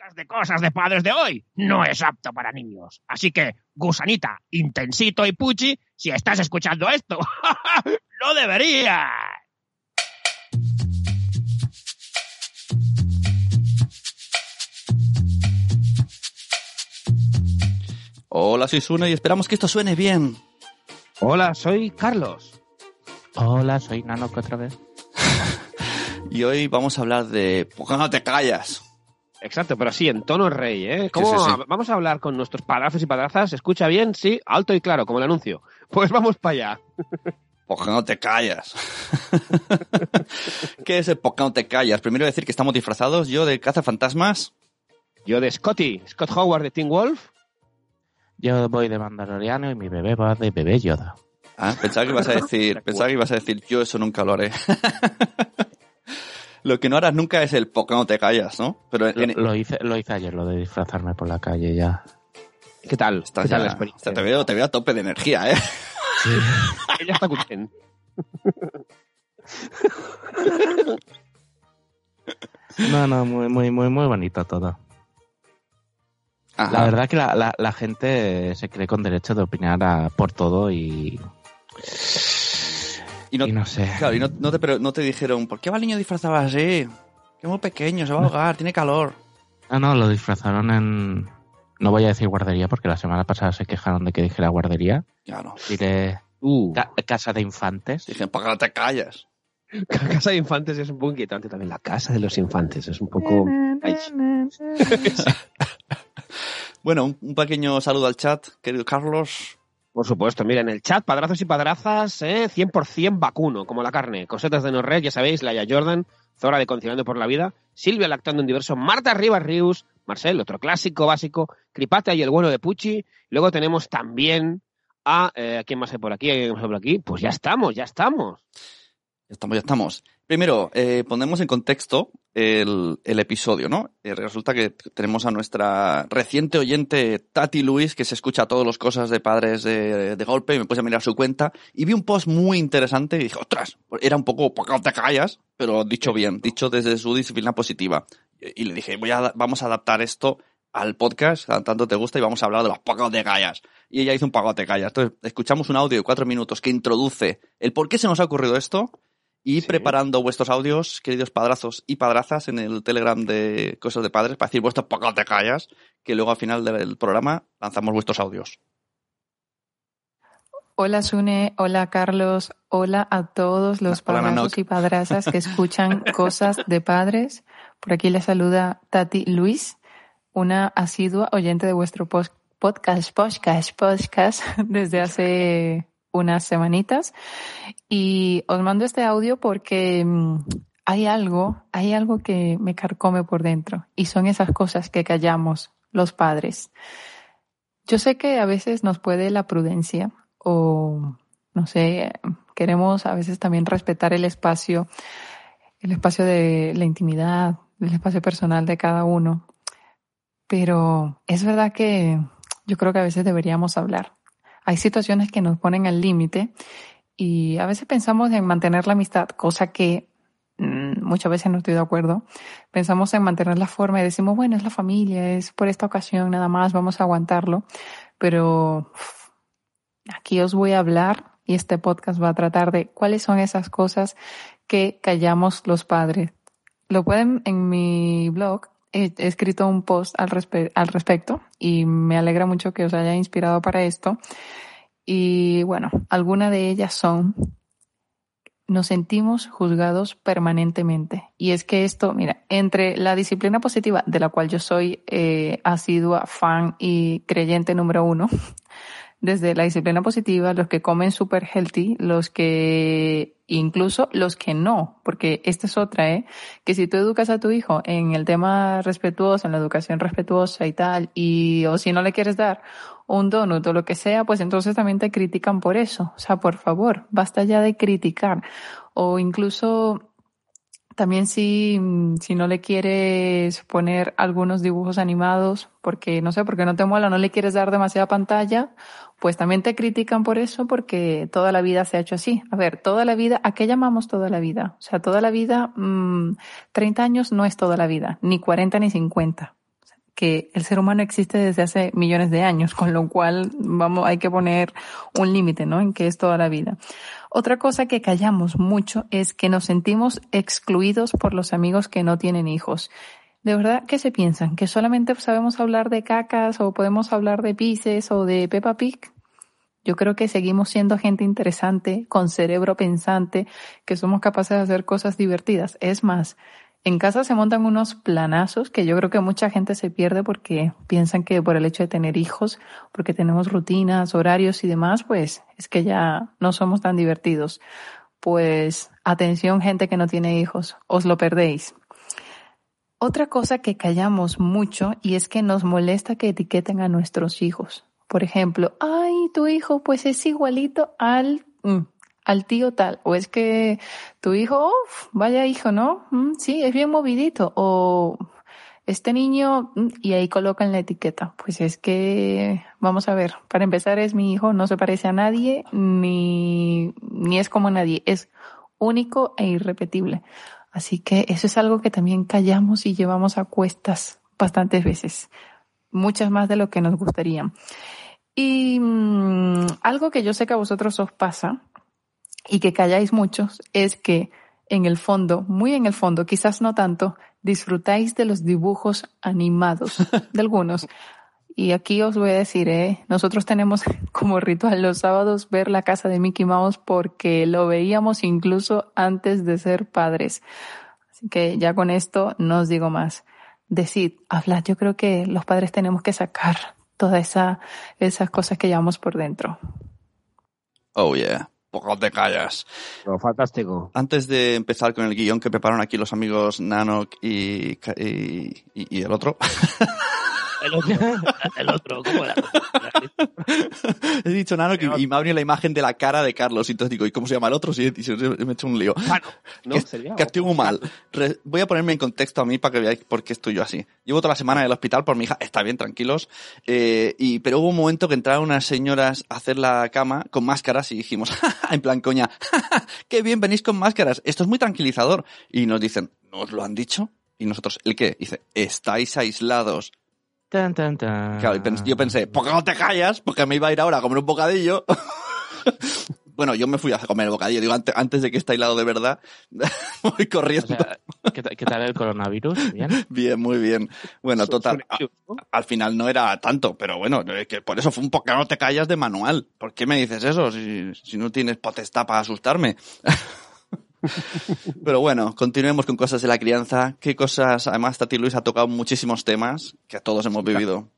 podcast de cosas de padres de hoy no es apto para niños. Así que, gusanita, intensito y puchi, si estás escuchando esto, no deberías. Hola, soy Sune y esperamos que esto suene bien. Hola, soy Carlos. Hola, soy Nano otra vez. Y hoy vamos a hablar de... ¿Por qué no te callas? Exacto, pero sí, en tono rey, ¿eh? ¿Cómo Sí, sí, sí. Vamos a hablar con nuestros padrazos y padrazas. ¿Se escucha bien? Sí, alto y claro, como el anuncio. Pues vamos para allá. ¿Por qué no te callas? ¿Qué es el por qué no te callas? Primero decir que estamos disfrazados. Yo de cazafantasmas. Yo de Scotty, Scott Howard de Teen Wolf. Yo voy de Mandaloriano y mi bebé va de bebé Yoda. Ah, pensaba que ibas a decir, pensaba que ibas a decir, yo eso nunca lo haré. Lo que no harás nunca es el qué no te callas, ¿no? Pero Lo, en, lo hice, lo hice ayer, lo de disfrazarme por la calle ya. ¿Qué tal? estás ¿Qué tal ya- la experiencia? te veo, te veo a tope de energía, ¿eh? Ella está contenta. No, no, muy, muy, muy, muy bonito todo. Ajá. La verdad que la, la, la gente se cree con derecho de opinar a- por todo y, Y no, y no sé. claro, y no, no te, pero no te dijeron, ¿por qué va el niño disfrazado así? Que es muy pequeño, se va a ahogar, tiene calor. Ah, no, lo disfrazaron en... No voy a decir guardería porque la semana pasada se quejaron de que dijera guardería. Claro. Diré Uh, ca- casa de infantes. Dije, ¿por qué no te callas? la casa de infantes es un poco inquietante también. La casa de los infantes es un poco... Ay, Bueno, un pequeño saludo al chat, querido Carlos. Por supuesto, mira, en el chat, padrazos y padrazas, ¿eh? 100% vacuno, como la carne. Cosetas de Norred, ya sabéis, Laia Jordan, Zora de Concionando por la Vida, Silvia Lactando en Diverso, Marta Rivas Rius, Marcel, otro clásico básico, Cripata y el bueno de Pucci. Luego tenemos también a... Eh, ¿a ¿Quién más hay por aquí? ¿A ¿Quién más hay por aquí? Pues ya estamos, ya estamos. Ya estamos, ya estamos. Primero, eh, ponemos en contexto el, el episodio, ¿no? Eh, resulta que tenemos a nuestra reciente oyente Tati Luis, que se escucha todas las cosas de padres de, de golpe, y me puse a mirar su cuenta, y vi un post muy interesante y dije, ostras, era un poco, ¿por qué te callas? Pero dicho bien, dicho desde su disciplina positiva. Y, le dije, voy a, vamos a adaptar esto al podcast, tanto te gusta, y vamos a hablar de los pocos de callas. Y ella hizo un poco de callas. Entonces, escuchamos un audio de cuatro minutos que introduce el por qué se nos ha ocurrido esto, y Sí. preparando vuestros audios, queridos padrazos y padrazas, en el Telegram de Cosas de Padres, para decir vuestros pocos te callas, que luego al final del programa lanzamos vuestros audios. Hola Sune, hola Carlos, hola a todos los Hola, padrazos y padrazas que escuchan cosas de padres. Por aquí les saluda Tati Luis, una asidua oyente de vuestro podcast, podcast, podcast desde hace unas semanitas. Y os mando este audio porque mm, hay algo, hay algo que me carcome por dentro y son esas cosas que callamos los padres. Yo sé que a veces nos puede la prudencia o no sé, queremos a veces también respetar el espacio, el espacio de la intimidad, el espacio personal de cada uno. Pero es verdad que yo creo que a veces deberíamos hablar. Hay situaciones que nos ponen al límite y a veces pensamos en mantener la amistad, cosa que mm, muchas veces no estoy de acuerdo. Pensamos en mantener la forma y decimos, bueno, es la familia, es por esta ocasión nada más, vamos a aguantarlo. Pero aquí os voy a hablar y este podcast va a tratar de cuáles son esas cosas que callamos los padres. Lo pueden en mi blog. He, escrito un post al, respe- al respecto y me alegra mucho que os haya inspirado para esto. Y bueno, algunas de ellas son, nos sentimos juzgados permanentemente. Y es que esto, mira, entre la disciplina positiva, de la cual yo soy eh, asidua, fan y creyente número uno, desde la disciplina positiva, los que comen super healthy, los que incluso los que no, porque esta es otra, ¿eh? Que si tú educas a tu hijo en el tema respetuoso, en la educación respetuosa y tal, y o si no le quieres dar un donut o lo que sea, pues entonces también te critican por eso. O sea, por favor, basta ya de criticar. O incluso también si, si no le quieres poner algunos dibujos animados, porque no sé, porque no te mola, no le quieres dar demasiada pantalla, pues también te critican por eso porque toda la vida se ha hecho así. A ver, toda la vida, ¿a qué llamamos toda la vida? O sea, toda la vida, mmm, 30 años no es toda la vida, ni 40 ni 50. O sea, que el ser humano existe desde hace millones de años, con lo cual vamos, hay que poner un límite, ¿no? En que es toda la vida. Otra cosa que callamos mucho es que nos sentimos excluidos por los amigos que no tienen hijos. ¿De verdad qué se piensan? ¿Que solamente sabemos hablar de cacas o podemos hablar de pises o de Peppa Pig? Yo creo que seguimos siendo gente interesante, con cerebro pensante, que somos capaces de hacer cosas divertidas. Es más, en casa se montan unos planazos que yo creo que mucha gente se pierde porque piensan que por el hecho de tener hijos, porque tenemos rutinas, horarios y demás, pues es que ya no somos tan divertidos. Pues atención gente que no tiene hijos, os lo perdéis. Otra cosa que callamos mucho y es que nos molesta que etiqueten a nuestros hijos. Por ejemplo, ay, tu hijo pues es igualito al, mm, al tío tal. O es que tu hijo, uf, vaya hijo, ¿no? Mm, sí, es bien movidito. O este niño, mm, y ahí colocan la etiqueta. Pues es que, vamos a ver, para empezar es mi hijo, no se parece a nadie, ni, ni es como nadie, es único e irrepetible. Así que eso es algo que también callamos y llevamos a cuestas bastantes veces, muchas más de lo que nos gustaría. Y mm, algo que yo sé que a vosotros os pasa y que calláis muchos es que en el fondo, muy en el fondo, quizás no tanto, disfrutáis de los dibujos animados de algunos. Y aquí os voy a decir, ¿eh? nosotros tenemos como ritual los sábados ver la casa de Mickey Mouse porque lo veíamos incluso antes de ser padres. Así que ya con esto no os digo más. Decid, hablad, yo creo que los padres tenemos que sacar todas esa, esas cosas que llevamos por dentro. Oh, yeah. Poco te callas. Lo fantástico. Antes de empezar con el guion que prepararon aquí los amigos Nanok y, y, y- y el otro, El otro, el otro ¿cómo era? he dicho Nanok y, y me ha venido la imagen de la cara de Carlos. Y entonces digo, ¿y cómo se llama el otro? Sí, y se- me he hecho un lío. Bueno, ¿no? que, Sería- que estoy muy mal. Re- voy a ponerme en contexto a mí para que veáis por qué estoy yo así. Llevo toda la semana en el hospital por mi hija, está bien, tranquilos. Eh, y, pero hubo un momento que entraron unas señoras a hacer la cama con máscaras y dijimos, en plan coña, qué bien venís con máscaras, esto es muy tranquilizador. Y nos dicen, ¿no os lo han dicho? Y nosotros, ¿el qué? Dice, estáis aislados. Tan, tan, tan. Claro, yo pensé, ¿por qué no te callas? Porque me iba a ir ahora a comer un bocadillo. bueno, yo me fui a comer el bocadillo. Digo, antes, antes de que esté aislado de verdad, voy O corriendo. sea, ¿qué, qué tal el coronavirus? Bien. Bien, muy bien. Bueno, total. a- al final no era tanto, pero bueno, que por eso fue un poco no te callas de manual. ¿Por qué me dices eso si, si no tienes potestad para asustarme? pero bueno, continuemos con cosas de la crianza. ¿Qué cosas? Además, Tati Luis ha tocado muchísimos temas que todos hemos vivido.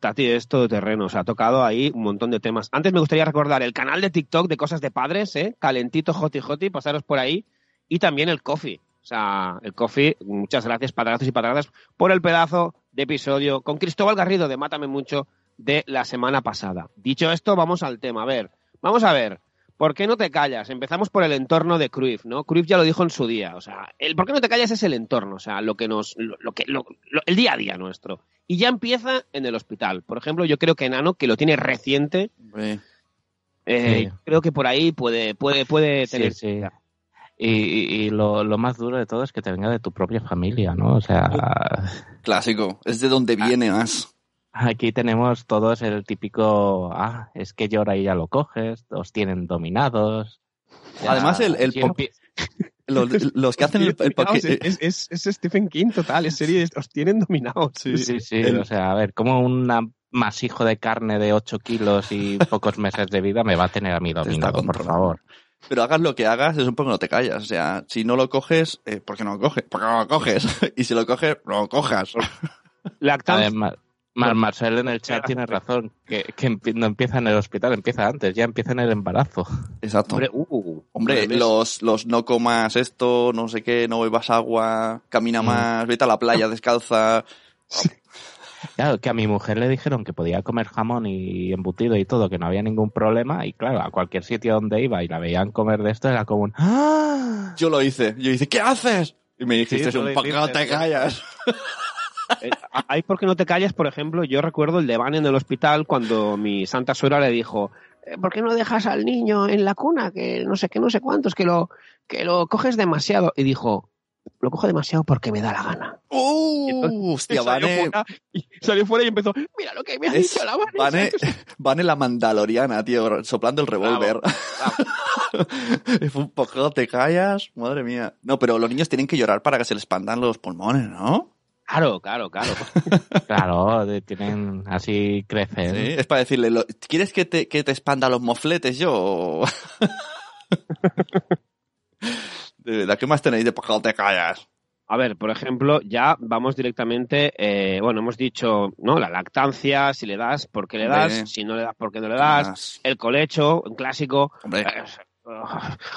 Tati es todo terreno, o sea, ha tocado ahí un montón de temas. Antes me gustaría recordar el canal de TikTok de cosas de padres, ¿eh? Calentito, Joti Joti, pasaros por ahí. Y también el coffee. O sea, el coffee, muchas gracias, padrazos y padradas, por el pedazo de episodio con Cristóbal Garrido de Mátame Mucho de la semana pasada. Dicho esto, vamos al tema. A ver, vamos a ver. ¿Por qué no te callas? Empezamos por el entorno de Cruyff, ¿no? Cruyff ya lo dijo en su día. O sea, el por qué no te callas es el entorno, o sea, lo que nos, lo, lo que, lo- lo- el día a día nuestro. Y ya empieza en el hospital. Por ejemplo, yo creo que Enano, que lo tiene reciente, eh, Sí. creo que por ahí puede, puede, puede Sí, tener. sí. Y, y- y lo, lo más duro de todo es que te venga de tu propia familia, ¿no? O sea, clásico. Es de donde viene más. Aquí tenemos todos el típico, ah, es que llora y ya lo coges, os tienen dominados. Ya, Además, el- el Los, los que hacen el, el es, es- es Stephen King total, es serie, os tienen dominados. Sí. Sí, sí, el- o sea, a ver, como un masijo de carne de 8 kilos y pocos meses de vida me va a tener a mí dominado, por favor. Pero hagas lo que hagas, es un poco no te callas. O sea, si no lo coges, eh, ¿por qué no lo coges? ¿Por qué no lo coges? y si lo coges, no lo cojas. Lactancia. Además, Mar- Marcel en el chat tiene razón, que, que no empieza en el hospital, empieza antes, ya empieza en el embarazo. Exacto. Hombre, uh, Hombre, hombre, los, los no comas esto, no sé qué, no bebas agua, camina Mm. más, vete a la playa descalza. Claro, que a mi mujer le dijeron que podía comer jamón y embutido y todo, que no había ningún problema, y claro, a cualquier sitio donde iba y la veían comer de esto era como un ¡Ah! Yo lo hice. Yo hice, ¿qué haces? Y me dijiste, tú un no te sí. callas. Eh, Hay porque no te callas, por ejemplo, yo recuerdo el de Van en el hospital cuando mi santa suegra le dijo, "Eh, ¿por qué no dejas al niño en la cuna? Que no sé qué, no sé cuántos, que lo, que lo coges demasiado. Y dijo, lo cojo demasiado porque me da la gana. ¡Uh! entonces hostia, Salió Vane. fuera y, Salió fuera y empezó, mira lo que me ha Es dicho la Vanessa. Vane, Vane la mandaloriana, tío, soplando el revólver. Fue un poco, te callas, madre mía. No, pero los niños tienen que llorar para que se les expandan los pulmones, ¿no? Claro, claro, claro. Claro, de- tienen así crecen. Sí, es para decirle, lo- ¿quieres que te, que te expanda los mofletes yo? De verdad, ¿qué más tenéis de poco te callas? A ver, por ejemplo, ya vamos directamente, eh, bueno, hemos dicho, ¿no? La lactancia, si le das, ¿por qué le das? Hombre. Si no le das, ¿por qué no le das? El colecho, un clásico. Hombre. Eh,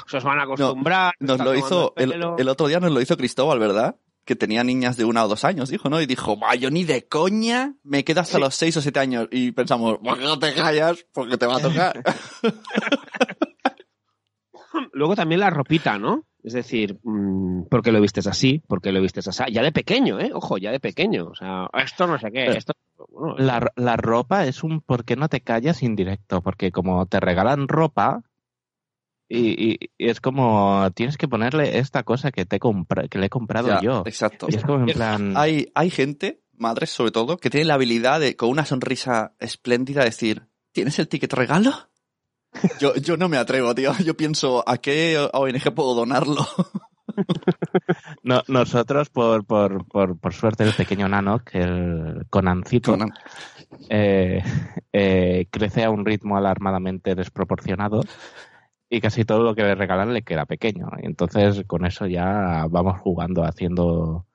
se os van a acostumbrar. Nos lo hizo, el otro día nos lo hizo Cristóbal, ¿verdad? Que tenía niñas de una o dos años, dijo, ¿no? Y dijo, yo ni de coña me quedo hasta Sí. los seis o siete años. Y pensamos, ¿por qué no te callas? Porque te va a tocar. Luego también la ropita, ¿no? Es decir, mm, ¿por qué lo vistes así? ¿Por qué lo vistes así? Ya de pequeño, ¿eh? Ojo, ya de pequeño. O sea, esto no sé qué, Pero- esto... bueno, La, la ropa es un ¿por qué no te callas indirecto? Porque como te regalan ropa y, y- y es como tienes que ponerle esta cosa que te que le he comprado Ya, yo. Exacto. Y es como en plan... Hay, hay gente, madres sobre todo, que tiene la habilidad de, con una sonrisa espléndida, decir, ¿tienes el ticket regalo? Yo, yo no me atrevo, tío. Yo pienso, ¿a qué ONG puedo donarlo? No, nosotros, por, por, por, por suerte, el pequeño nano, que el Conancito, Conan. eh, eh, crece a un ritmo alarmadamente desproporcionado y casi todo lo que le regalan le queda pequeño. Y entonces con eso ya vamos jugando, haciendo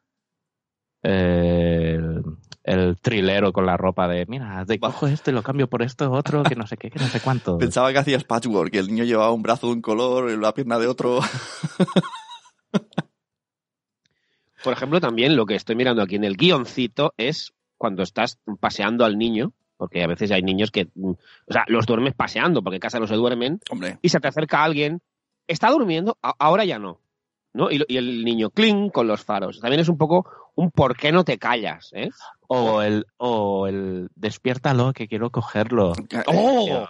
eh, el, el trilero con la ropa de, mira, de Va. cojo esto y lo cambio por esto otro, que no sé qué, que no sé cuánto. Pensaba que hacías patchwork, que el niño llevaba un brazo de un color y la pierna de otro. Por ejemplo, también lo que estoy mirando aquí en el guioncito es cuando estás paseando al niño, porque a veces hay niños que, mm, o sea, los duermes paseando, porque en casa no se duermen, Hombre, y se te acerca alguien, está durmiendo, ahora ya no. ¿no? Y, lo- y el niño cling con los faros. También es un poco un por qué no te callas, ¿eh? O el, o el despiértalo que quiero cogerlo. ¡Oh!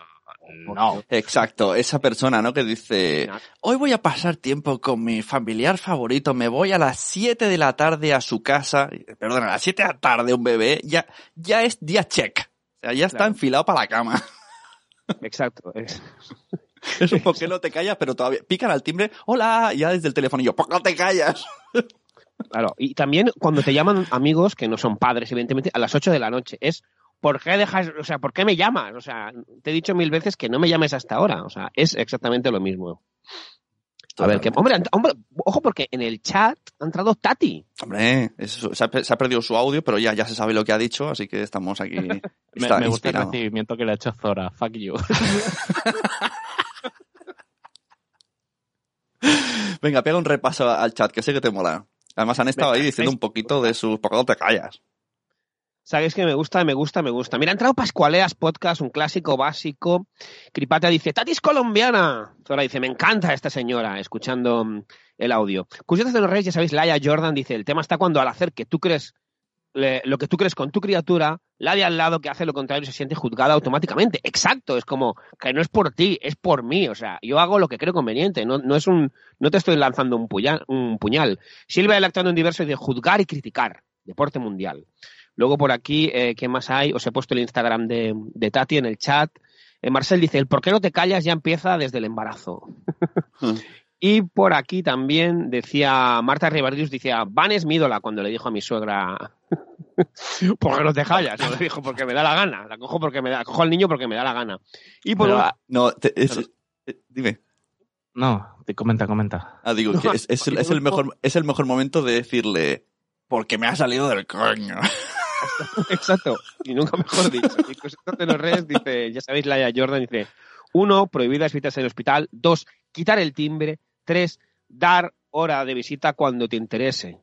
No. Exacto, esa persona, ¿no? Que dice, hoy voy a pasar tiempo con mi familiar favorito, me voy a las 7 de la tarde a su casa, perdón, a las 7 de la tarde un bebé, ya, ya es día check. Ya está Claro. enfilado para la cama. Exacto. es- Es un poco no te callas, pero todavía pican al timbre, hola, ya desde el teléfono y yo, ¿por qué no te callas? Claro. Y también cuando te llaman amigos, que no son padres, evidentemente, a las 8 de la noche, es ¿por qué dejas, o sea, ¿por qué me llamas? O sea, te he dicho mil veces que no me llames hasta ahora. O sea, es exactamente lo mismo. A ver, que, hombre, hombre, ojo, porque en el chat ha entrado Tati. Hombre, eso- se, ha, pe- se ha perdido su audio, pero ya, ya se sabe lo que ha dicho, así que estamos aquí. Me, Está me gusta el recibimiento que le ha hecho Zora. Fuck you. Venga, pega un repaso al chat, que sé que te mola. Además han estado Venga, ahí diciendo un poquito de sus... ¿Por qué no te callas? Sabéis que me gusta, me gusta, me gusta. Mira, ha entrado Pascualeas Podcast, un clásico básico. Cripata dice, Tati es colombiana. Zora dice, me encanta esta señora, escuchando mm, el audio. Curiosidades de los Reyes, ya sabéis, Laia Jordan dice, el tema está cuando al hacer que tú crees lo que tú crees con tu criatura, la de al lado que hace lo contrario se siente juzgada automáticamente. Exacto, es como que no es por ti, es por mí. O sea, yo hago lo que creo conveniente, no, no es un, no te estoy lanzando un puñal. Un puñal. Silvia electando en diverso de juzgar y criticar. Deporte mundial. Luego por aquí, eh, ¿qué más hay? Os he puesto el Instagram de, de Tati en el chat. Eh, Marcel dice, el por qué no te callas ya empieza desde el embarazo. y por aquí también decía Marta Ribardius, decía, Van es mi ídola cuando le dijo a mi suegra, ¿por qué no te callas? No le dijo porque me da la gana, la cojo porque me da, cojo al niño porque me da la gana. Y por Pero, un- ah, No, te- es- eh, dime. no, te comenta, comenta. Ah, digo, No, que es, es el, es el mejor, es el mejor momento de decirle, porque me ha salido del coño. Exacto, y nunca mejor dicho. Y cositas de los redes dice, ya sabéis, Laia Jordan dice, uno, prohibidas visitas en el hospital, dos, quitar el timbre, tres, dar hora de visita cuando te interese.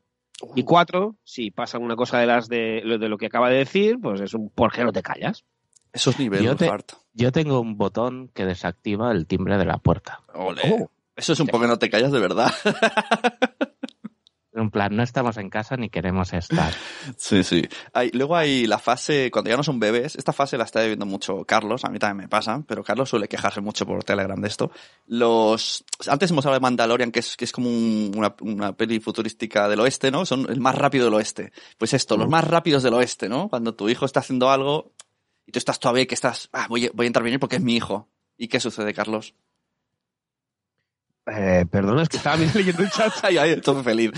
Y cuatro, si pasa alguna cosa de las de, lo- de lo que acaba de decir, pues es un ¿por qué no te callas? Esos niveles, Yo te-. Yo tengo un botón que desactiva el timbre de la puerta. Ole. Oh. Eso es un poco que no te callas de verdad. En plan, no estamos en casa ni queremos estar. Sí, sí. Hay, luego hay la fase, cuando ya no son bebés, esta fase la está viviendo mucho Carlos, a mí también me pasa, pero Carlos suele quejarse mucho por Telegram de esto. Los, antes hemos hablado de Mandalorian, que es, que es como un- una, una peli futurística del oeste, ¿no? Son el más rápido del oeste. Pues esto, los más rápidos del oeste, ¿no? Cuando tu hijo está haciendo algo y tú estás todavía que estás, ah, voy a intervenir porque es mi hijo. ¿Y qué sucede, Carlos? Eh, perdona, es que estaba leyendo el chat. Ay, ay, estoy feliz.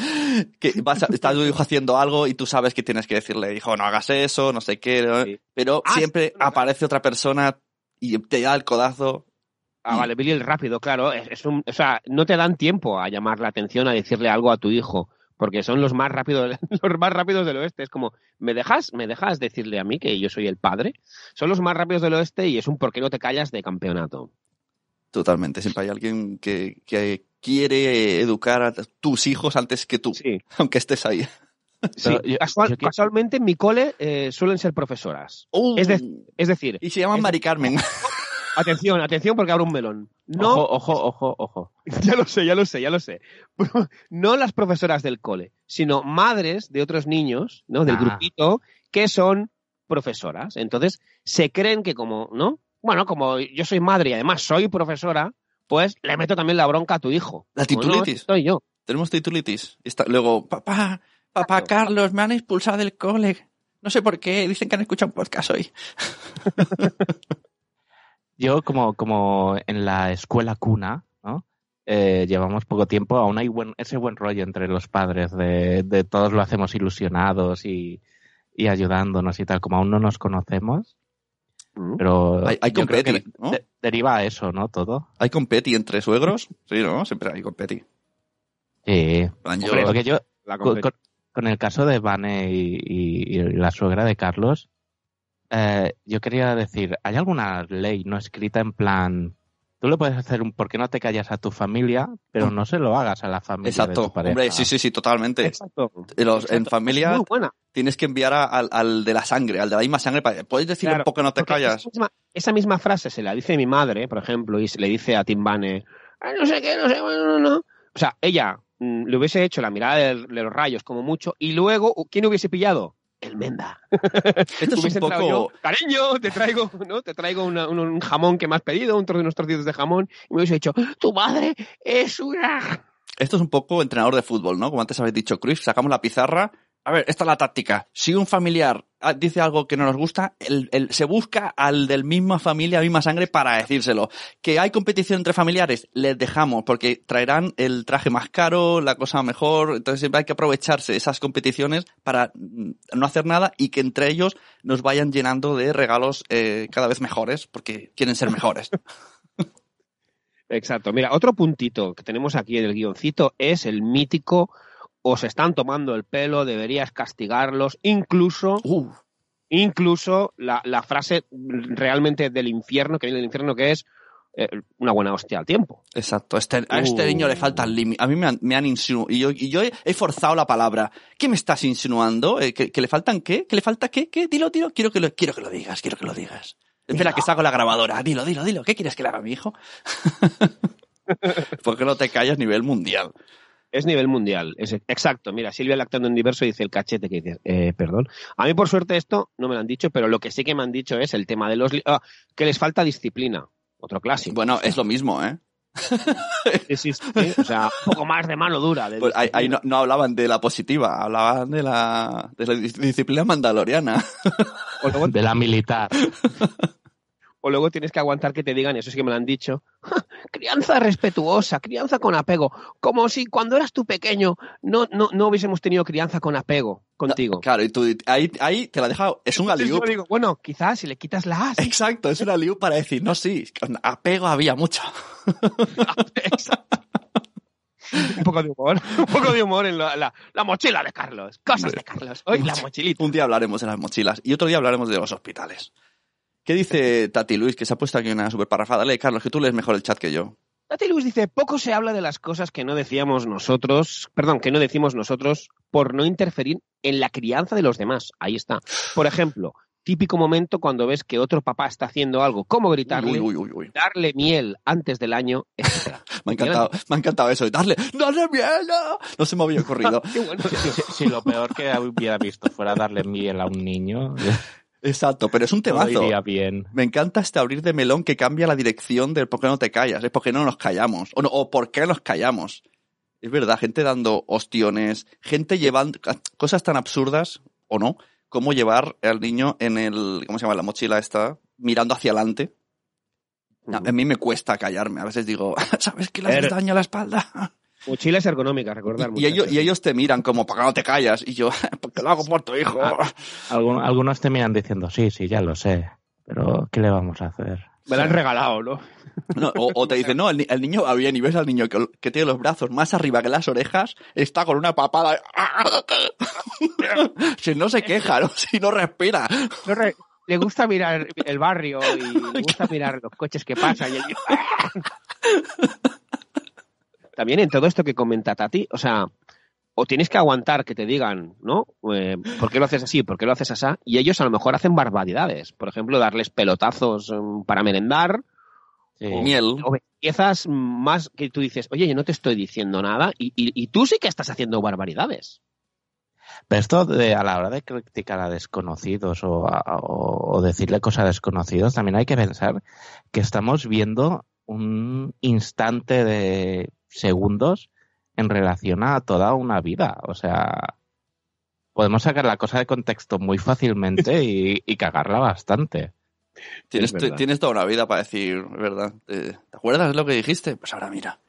Que vas a- está tu hijo haciendo algo y tú sabes que tienes que decirle, hijo, no hagas eso, no sé qué, ¿no? Sí. pero Ah, siempre sí. aparece otra persona y te da el codazo. Ah, vale, Billy el rápido, claro. Es, es un, o sea, no te dan tiempo a llamar la atención, a decirle algo a tu hijo, porque son los más rápidos, los más rápidos del oeste. Es como, ¿me dejas, me dejas decirle a mí que yo soy el padre? Son los más rápidos del oeste y es un por qué no te callas de campeonato. Totalmente, siempre hay alguien que, que quiere educar a tus hijos antes que tú, Sí, aunque estés ahí. sí. Pero yo- Casual- yo que- Casualmente en mi cole eh, suelen ser profesoras. Uh, Es Es decir, y se llaman es- Mari Carmen. atención, atención porque abro un melón. No, Ojo, ojo, ojo, ojo. Ya lo sé, ya lo sé, ya lo sé. No las profesoras del cole, sino madres de otros niños, ¿no? Del Ah. grupito, que son profesoras. Entonces, se creen que como, ¿no? Bueno, como yo soy madre y además soy profesora, pues le meto también la bronca a tu hijo. La no, titulitis. soy yo. Tenemos titulitis. Está- luego, papá, papá Carlos, me han expulsado del cole. No sé por qué, dicen que han escuchado un podcast hoy. Yo, como, como en la escuela cuna, ¿no? Eh, llevamos poco tiempo, aún hay buen, ese buen rollo entre los padres de, de todos lo hacemos ilusionados y, y ayudándonos y tal, como aún no nos conocemos. Pero Hay- hay competi, ¿no? de- deriva a eso, ¿no? Todo. ¿Hay competi entre suegros? Sí, ¿no? Siempre hay competi. Sí. En plan, yo- Hombre, Porque yo, La con, compet- con- con el caso de Vane y, y- y la suegra de Carlos, eh, yo quería decir, ¿hay alguna ley no escrita en plan, tú le puedes hacer un por qué no te callas a tu familia, pero no se lo hagas a la familia de Exacto. tu pareja? Hombre, sí, sí, sí, totalmente. Exacto. Los- en Exacto. familia Es muy buena. tienes que enviar a- al, al de la sangre, al de la misma sangre. Para, ¿Puedes decir Claro, un poco no te callas? Esa misma, esa misma frase se la dice mi madre, por ejemplo, y se le dice a Tim Bane, "Ah, no sé qué, no sé, bueno, no, no. O sea, ella mm, le hubiese hecho la mirada de, de los rayos como mucho, y luego, ¿quién hubiese pillado? El Menda. Esto es un poco... yo, cariño, te traigo, ¿no? Te traigo una- un, un jamón que me has pedido, un trozo, unos trocitos de jamón, y me hubiese dicho, tu madre es una... Esto es un poco entrenador de fútbol, ¿no? Como antes habéis dicho, Cruz, sacamos la pizarra. A ver, esta es la táctica. Si un familiar dice algo que no nos gusta, el, el- se busca al del misma familia, misma sangre para decírselo. Que hay competición entre familiares, les dejamos, porque traerán el traje más caro, la cosa mejor. Entonces siempre hay que aprovecharse esas competiciones para mm, no hacer nada y que entre ellos nos vayan llenando de regalos eh, cada vez mejores, porque quieren ser mejores. Exacto. Mira, otro puntito que tenemos aquí en el guioncito es el mítico os están tomando el pelo, deberías castigarlos, incluso, incluso la, la frase realmente del infierno, que viene del infierno, que es eh, una buena hostia al tiempo. Exacto. Este- a este Uh. niño le falta el límite. A mí me han, me han insinuado. Y yo, y yo he, he forzado la palabra. ¿Qué me estás insinuando? Eh, ¿que, que le faltan qué? ¿Que le falta qué? ¿Qué? Dilo, dilo. Quiero que lo, quiero que lo digas, quiero que lo digas. Espera, que saco la grabadora. Dilo, dilo, dilo. ¿Qué quieres que le haga a mi hijo? ¿Por qué no te callas nivel mundial? Es nivel mundial. Es, exacto. Mira, Silvia Lactando en Diverso dice el cachete que dices, eh, perdón. A mí, por suerte, esto no me lo han dicho, pero lo que sí que me han dicho es el tema de los... li- ah, que les falta disciplina. Otro clásico. Bueno, es lo mismo, ¿eh? Sí, sí, sí. O sea, un poco más de mano dura. de Pues ahí, no, no hablaban de la positiva, hablaban de la, de la dis- disciplina mandaloriana. De la militar. o luego tienes que aguantar que te digan, eso sí que me lo han dicho, crianza respetuosa, crianza con apego. Como si cuando eras tú pequeño no, no, no hubiésemos tenido crianza con apego contigo. Claro, y tú ahí, ahí te la dejado. Es un digo, bueno, quizás si le quitas la as. Exacto, es un aliup para decir, no, sí, apego había mucho. Exacto. un poco de humor, un poco de humor en la, la- la mochila de Carlos, cosas de Carlos. Hoy la mochilita. Un día hablaremos de las mochilas y otro día hablaremos de los hospitales. ¿Qué dice Tati Luis, que se ha puesto aquí una super parrafada? Lee, Carlos, que tú lees mejor el chat que yo. Tati Luis dice, poco se habla de las cosas que no decíamos nosotros, perdón, que no decimos nosotros por no interferir en la crianza de los demás. Ahí está. Por ejemplo, típico momento cuando ves que otro papá está haciendo algo, como gritarle, Uy, uy, uy, uy. darle miel antes del año, etc. Me ha encantado, me ha encantado eso. Darle, darle miel. No, no se me había ocurrido. Qué bueno. Si, si- si lo peor que hubiera visto fuera darle miel a un niño, Exacto, pero es un todo temazo. iría bien. Me encanta este abrir de melón que cambia la dirección del por qué no te callas. Es porque no nos callamos. O, no, o por qué nos callamos. Es verdad, gente dando ostiones, gente llevando cosas tan absurdas, o no, como llevar al niño en el, ¿cómo se llama? La mochila esta, mirando hacia adelante. A mí me cuesta callarme. A veces digo, ¿sabes que le haces Er- daño a la espalda? Mochilas ergonómicas, recordar. Y, y ellos, muchachos. y ellos te miran como, ¿para qué no te callas? Y yo, porque lo hago por tu hijo. Algun- algunos te miran diciendo, sí, sí, ya lo sé, pero ¿qué le vamos a hacer? Me lo han regalado, ¿no? No, o, o te dicen, no, el, ni- el niño va bien y ves al niño que, que tiene los brazos más arriba que las orejas, está con una papada. si no se queja, ¿no? si no respira. No re- Le gusta mirar el barrio y le gusta mirar los coches que pasan. Y el niño- También en todo esto que comenta Tati, o sea, o tienes que aguantar que te digan, ¿no? Eh, ¿Por qué lo haces así? ¿Por qué lo haces así? Y ellos a lo mejor hacen barbaridades. Por ejemplo, darles pelotazos mm, para merendar Sí. Miel. o piezas más que tú dices, oye, yo no te estoy diciendo nada y, y- y tú sí que estás haciendo barbaridades. Pero esto de, a la hora de criticar a desconocidos o, a- o- o decirle cosas a desconocidos, también hay que pensar que estamos viendo un instante de segundos en relación a toda una vida. O sea, podemos sacar la cosa de contexto muy fácilmente y, y cagarla bastante. Tienes, toda una vida para decir, ¿verdad? ¿Te, te acuerdas de lo que dijiste? Pues ahora mira.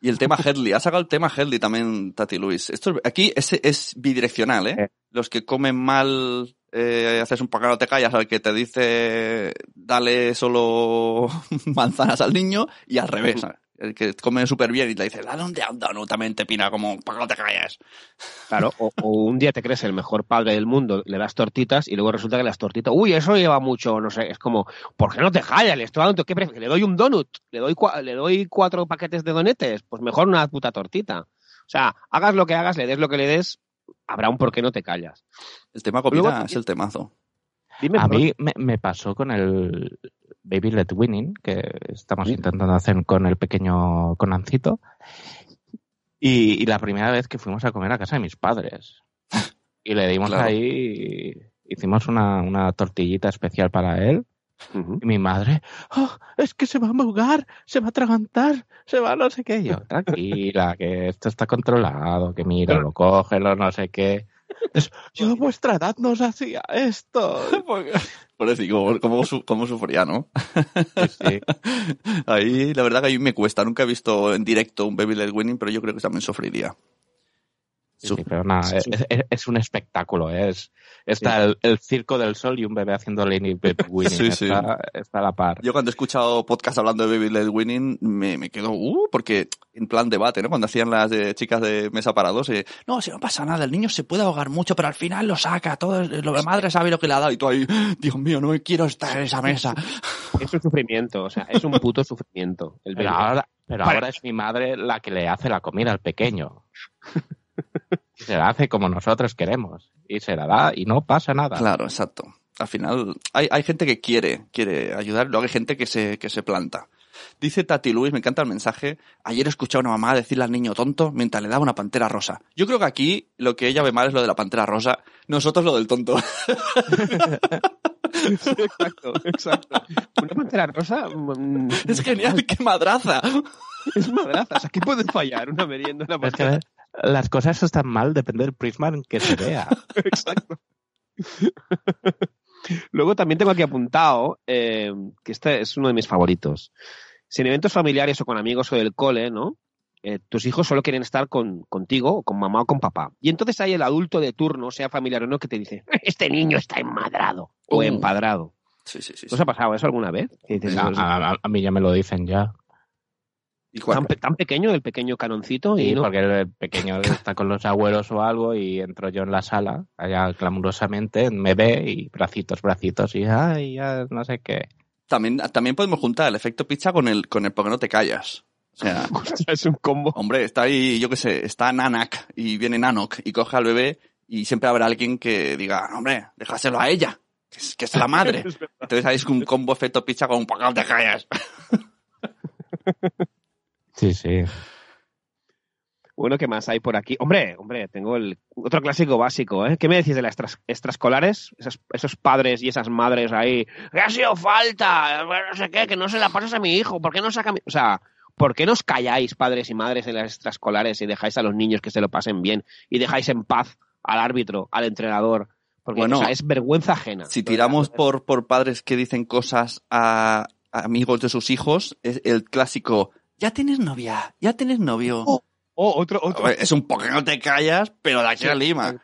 Y el tema Headley, ha sacado el tema Headley también, Tati Luis. Esto es- aquí es, es bidireccional, ¿eh? Eh. Los que comen mal, eh, haces un poco no te callas al que te dice dale solo manzanas al niño y al revés. ¿sabes? El que come súper bien y te dice dale un donut también te pina como para que no te calles. Claro, o, o un día te crees el mejor padre del mundo, le das tortitas y luego resulta que las tortitas, uy, eso lleva mucho, no sé, es como, ¿por qué no te callas? Le estoy dando, ¿qué prefieres? ¿Le doy un donut? ¿Le doy, ¿Le doy cuatro paquetes de donetes? Pues mejor una puta tortita. O sea, hagas lo que hagas, le des lo que le des, habrá un por qué no te callas. El tema comida Luego- es el temazo. Dime, A mí me, me pasó con el Baby Let Winning, que estamos Sí. intentando hacer con el pequeño Conancito. Y, y la primera vez que fuimos a comer a casa de mis padres. Y le dimos Claro. ahí, hicimos una, una tortillita especial para él. Y mi madre, "Oh, es que se va a ahogar, se va a atragantar, se va a no sé qué. Y yo, tranquila, que esto está controlado, que mira, lo cógelo, no sé qué. Es, yo a vuestra edad no os hacía esto. Por decir, como, como, su- como sufría, ¿no? Sí, sí. Ahí, la verdad que a mí me cuesta. Nunca he visto en directo un Baby Led Winning, pero yo creo que también sufriría. Sí, pero nada, es, sí. es- es un espectáculo. ¿eh? Es, está el, el circo del sol y un bebé haciendo Lenny Baby Winning. Sí, sí. Está, está a la par. Yo cuando he escuchado podcast hablando de Baby Led Winning, me, me quedo, uh, porque en plan debate, ¿no? Cuando hacían las de chicas de mesa para dos, eh, no, si no pasa nada, el niño se puede ahogar mucho, pero al final lo saca, todo, lo de madre sabe lo que le ha dado, y tú ahí, Dios mío, no me quiero estar en esa mesa. Es un sufrimiento, o sea, es un puto sufrimiento. El Pero, ahora, pero ahora es mi madre la que le hace la comida al pequeño. Y se la hace como nosotros queremos. Y se la da y no pasa nada. Claro, exacto. Al final, hay, hay gente que quiere, quiere ayudar, luego hay gente que se, que se planta. Dice Tati Luis, me encanta el mensaje. Ayer he escuchado a una mamá decirle al niño tonto mientras le daba una pantera rosa. Yo creo que aquí lo que ella ve mal es lo de la pantera rosa, nosotros lo del tonto. exacto, exacto. Una pantera rosa mm, es genial, qué madraza. es madraza. O sea, ¿qué puede fallar? Una merienda, una Es que pantera. Las cosas están mal, depende del prisma en que se vea. Exacto. Luego también tengo aquí apuntado eh, que este es uno de mis favoritos. Si en eventos familiares o con amigos o del cole, ¿no? Eh, tus hijos solo quieren estar con, contigo, con mamá o con papá. Y entonces hay el adulto de turno, sea familiar o no, que te dice, este niño está enmadrado o Uh. empadrado. Sí, sí, sí. ¿Os ha pasado eso alguna vez? Dices, A, a- a mí ya me lo dicen ya. ¿Y tan, pe- tan pequeño, el pequeño canoncito, y Sí, no. porque el pequeño está con los abuelos o algo y entro yo en la sala, allá clamorosamente, me ve y bracitos, bracitos y ay, ya no sé qué. También, también podemos juntar el efecto pizza con el, con el porque no te callas. O sea, es un combo. hombre, está ahí, yo qué sé, está Nanak y viene Nanok y coge al bebé y siempre habrá alguien que diga, hombre, déjaselo a ella, que es, que es la madre. Entonces hay un combo efecto pizza con un poco de callas. Sí, sí. Bueno, ¿qué más hay por aquí? Hombre, hombre, tengo el otro clásico básico, ¿eh? ¿Qué me decís de las extras- extraescolares? Esos, esos padres y esas madres ahí, que ha sido falta, no sé qué, que no se la pasas a mi hijo, ¿por qué no saca mi... O sea, ¿por qué no os calláis, padres y madres, en las extraescolares y dejáis a los niños que se lo pasen bien y dejáis en paz al árbitro, al entrenador? Porque Bueno, o sea, es vergüenza ajena. Si tiramos por, por padres que dicen cosas a, a amigos de sus hijos, es el clásico, ya tienes novia, ya tienes novio. Oh, Oh, otro, otro. Es un poco no te callas, pero de aquí a Lima.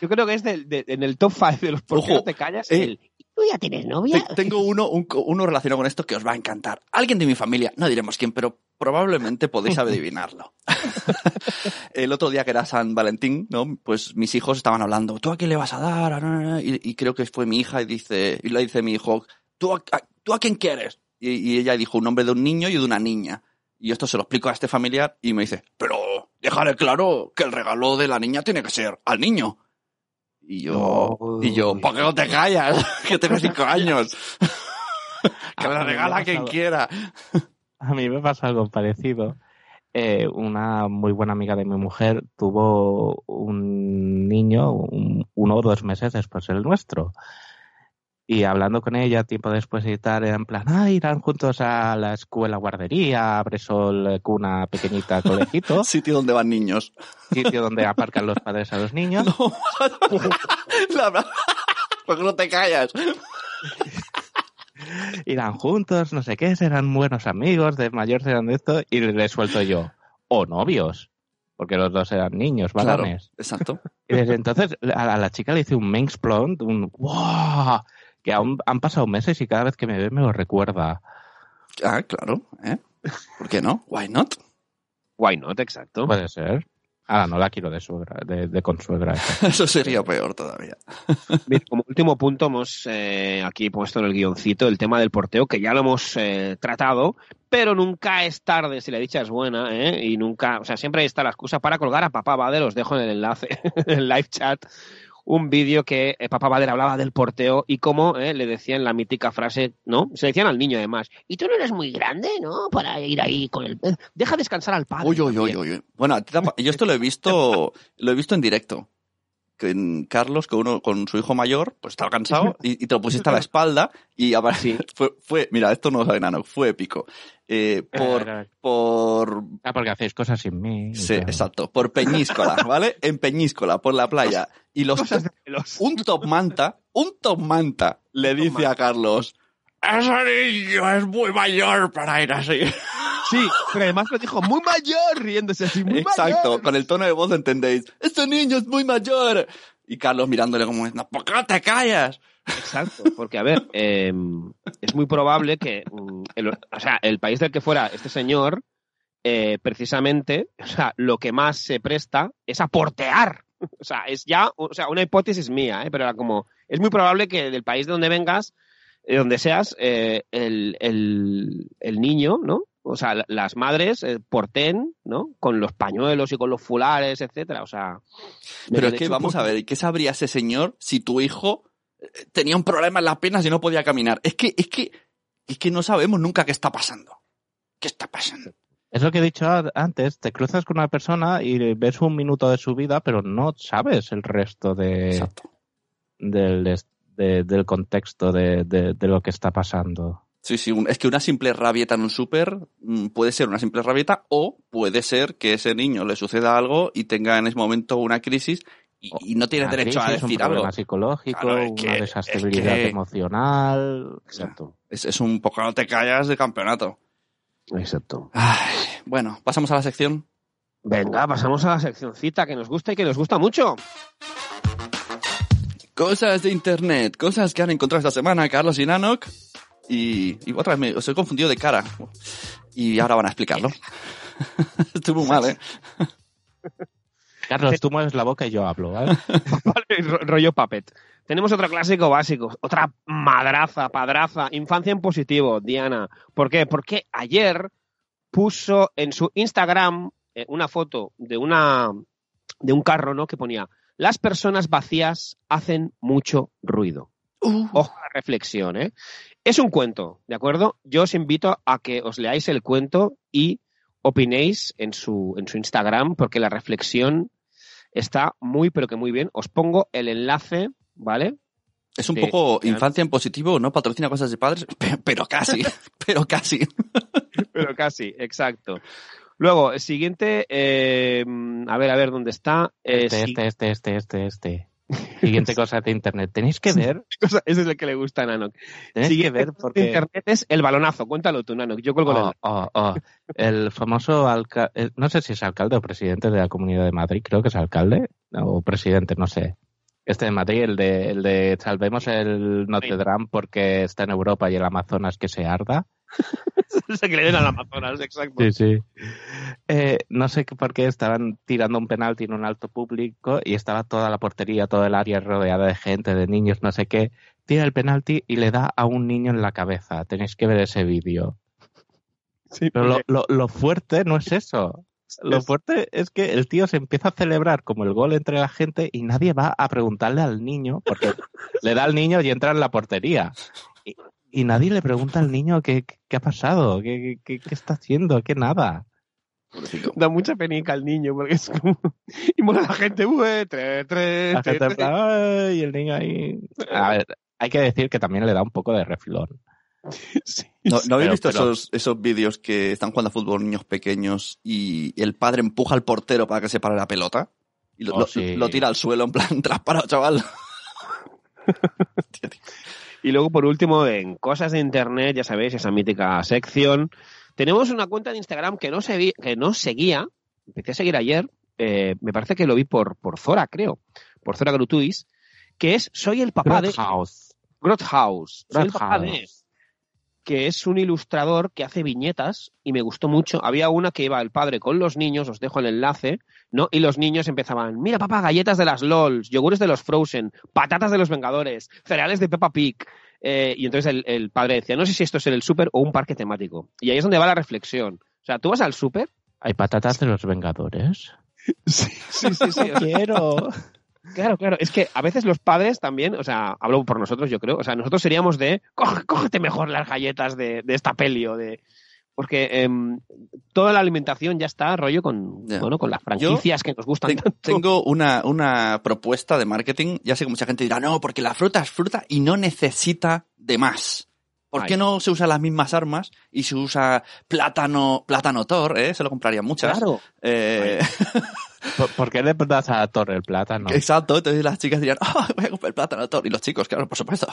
Yo creo que es del- de- en el top 5 de los por qué no te callas. eh, el, ¿Tú ya tienes novia? Te- Tengo uno, un uno relacionado con esto que os va a encantar. Alguien de mi familia, no diremos quién, pero probablemente podéis adivinarlo. El otro día que era San Valentín, ¿no? Pues mis hijos estaban hablando, ¿tú a quién le vas a dar? Y, y creo que fue mi hija y dice, y le dice mi hijo, ¿tú a, a- ¿tú a quién quieres? Y, y ella dijo un nombre de un niño y de una niña. Y esto se lo explico a este familiar y me dice, pero déjale claro que el regalo de la niña tiene que ser al niño. Y yo, No. y yo, ¿por qué no te callas? que tienes cinco años. que A le mí me regala a quien quiera. A mí me pasó algo parecido. Eh, una muy buena amiga de mi mujer tuvo un niño un- uno o dos meses después del nuestro. Y hablando con ella tiempo después y tal, era en plan, ah, irán juntos a la escuela guardería, Bresol, cuna pequeñita, colegito, Sitio donde van niños. sitio donde aparcan los padres a los niños. No. La verdad- ¿Por qué no te callas? irán juntos, no sé qué, serán buenos amigos, de mayor serán de esto, y le suelto yo, o novios, porque los dos eran niños, Claro, varones. exacto. Y desde entonces a, la chica le hice un Minxplon, un ¡wow! Que aún han pasado meses y cada vez que me ve me lo recuerda. Ah, claro. ¿eh? ¿Por qué no? Why not? Why not, exacto. Puede ser. Ahora no la quiero de suegra, de, de consuegra. Eso sería peor todavía. Bien, como último punto hemos eh, aquí puesto en el guioncito el tema del porteo, que ya lo hemos eh, tratado, pero nunca es tarde si la dicha es buena, ¿eh? y nunca, o sea, siempre está la excusa para colgar a Papá Bader, os dejo en el enlace, en el live chat, un vídeo que eh, Papá Bader hablaba del porteo y cómo eh, le decían la mítica frase, ¿no? Se decían al niño además, y tú no eres muy grande, ¿no? Para ir ahí con el... Deja descansar al padre. Uy, uy, uy, también". uy, uy. Bueno, yo esto lo he visto, lo he visto en directo. Que Carlos, con uno, con su hijo mayor, pues estaba cansado y, y te lo pusiste a la espalda y Sí. fue, fue, mira, esto no lo sabe Nano, fue épico. Eh, por, por, Ah, porque hacéis cosas sin mí. sí, exacto, por Peñíscola, ¿vale? En Peñíscola, por la playa. Y los, pelos. un top manta, un top manta le dice a Carlos, ese niño es muy mayor para ir así. Sí, pero además lo dijo muy mayor, riéndose así, muy Exacto, mayor. con el tono de voz entendéis, este niño es muy mayor. Y Carlos mirándole como, no, ¿por qué no te callas? Exacto, porque a ver, eh, es muy probable que, mm, el, o sea, el país del que fuera este señor, eh, precisamente, o sea, lo que más se presta es a portear. O sea, es ya, o sea, una hipótesis mía, ¿eh? pero era como, es muy probable que del país de donde vengas, de donde seas, eh, el, el, el niño, ¿no? O sea, la- las madres eh, porten, ¿no? Con los pañuelos y con los fulares, etcétera. O sea. Pero es que vamos a ver, ¿qué sabría ese señor si tu hijo eh, tenía un problema en las piernas y no podía caminar? Es que, es que, es que no sabemos nunca qué está pasando. ¿Qué está pasando? Es lo que he dicho a- antes, te cruzas con una persona y ves un minuto de su vida, pero no sabes el resto de, Exacto. del, de- del contexto de, de- de lo que está pasando. Sí, sí, un- es que una simple rabieta en un súper mm, puede ser una simple rabieta o puede ser que ese niño le suceda algo y tenga en ese momento una crisis y, y no tiene Una derecho a decir un algo. problema psicológico, Claro, es una que- desestabilidad es que- emocional. Exacto. Es, es un poco no te callas de campeonato. Exacto. Ay, bueno, pasamos a la sección. Venga, pasamos a la seccioncita que nos gusta y que nos gusta mucho. Cosas de internet, cosas que han encontrado esta semana Carlos y Nanok. Y, y otra vez me, os he confundido de cara. Y ahora van a explicarlo. Estoy muy mal, ¿eh? Carlos, tú mueves la boca y yo hablo, ¿vale? Vale, ro- rollo puppet. Tenemos otro clásico básico, otra madraza, padraza, infancia en positivo, Diana. ¿Por qué? Porque ayer puso en su Instagram eh, una foto de una de un carro, ¿no? Que ponía Las personas vacías hacen mucho ruido. Uh. Ojo a la reflexión, ¿eh? Es un cuento, ¿de acuerdo? Yo os invito a que os leáis el cuento y opinéis en su, en su Instagram, porque la reflexión está muy, pero que muy bien. Os pongo el enlace, ¿vale? Es un Sí, poco infancia en positivo, no patrocina cosas de padres, pe- pero casi, pero casi. Pero casi, exacto. Luego, el siguiente, eh, a ver, a ver, ¿dónde está? Eh, Este, sí- este, este, este, este, este. Siguiente cosa de internet. Tenéis que ver, ese es el que le gusta a Nanok. tenéis que ver porque... Internet es el balonazo. Cuéntalo tú, Nanok. Yo cuelgo el Oh, oh, oh. El famoso alcalde, no sé si es alcalde o presidente de la Comunidad de Madrid, creo que es alcalde o presidente, no sé. Este de Madrid, el de, el de salvemos el Notre Dame porque está en Europa y el Amazonas que se arda. Ese que le den al Amazonas, exacto. Sí, sí. Eh, no sé qué- por qué estaban tirando un penalti en un alto público y estaba toda la portería, toda el área rodeada de gente, de niños, no sé qué. Tira el penalti y le da a un niño en la cabeza. Tenéis que ver ese vídeo. Sí, Pero lo, porque- lo, lo fuerte no es eso. Lo fuerte es que el tío se empieza a celebrar como el gol entre la gente y nadie va a preguntarle al niño, porque le da al niño y entra en la portería. Y, y nadie le pregunta al niño qué, qué ha pasado, qué, qué, qué está haciendo, qué nada. Pobrecito. Da mucha penica al niño porque es como... Y mola la gente, "Ue, tre, tre, La gente en tre". plan, "Ay", y el niño ahí... A ver, hay que decir que también le da un poco de refilón. Sí, ¿No, ¿no habéis visto pero- esos, esos vídeos que están jugando a fútbol niños pequeños y el padre empuja al portero para que se pare la pelota? Y lo, Oh, lo- sí. lo tira al suelo en plan, te la has parado, chaval. Y luego, por último, en cosas de internet, ya sabéis, esa mítica sección, tenemos una cuenta de Instagram que no, segui- que no seguía, empecé a seguir ayer, eh, me parece que lo vi por, por Zora, creo, por Zora Grutuis, que es Soy el papá de House. Grothaus. Soy el papá de que es un ilustrador que hace viñetas y me gustó mucho. Había una que iba el padre con los niños, os dejo el enlace, ¿no? Y los niños empezaban, mira papá, galletas de las LOLs, yogures de los Frozen, patatas de los Vengadores, cereales de Peppa Pig. Eh, y entonces el, el padre decía, no sé si esto es el súper o un parque temático. Y ahí es donde va la reflexión. O sea, tú vas al súper. ¿Hay patatas de los Vengadores? Sí, sí, sí. sí. quiero. Claro, claro. Es que a veces los padres también, o sea, hablo por nosotros, yo creo, o sea, nosotros seríamos de, "Coge- cógete mejor las galletas de, de esta peli o de... Porque em, toda la alimentación ya está rollo con, bueno, con las franquicias que nos gustan Ten- tanto. Tengo una, una propuesta de marketing. Ya sé que mucha gente dirá, no, porque la fruta es fruta y no necesita de más. ¿Por qué no se usan las mismas armas y se usa plátano, plátano Thor, eh? Se lo comprarían muchas. Claro. Eh, ¿Por, qué le das a Torre el plátano? Exacto, entonces las chicas dirían, ah, voy a comprar plátano Thor. Y los chicos, claro, por supuesto.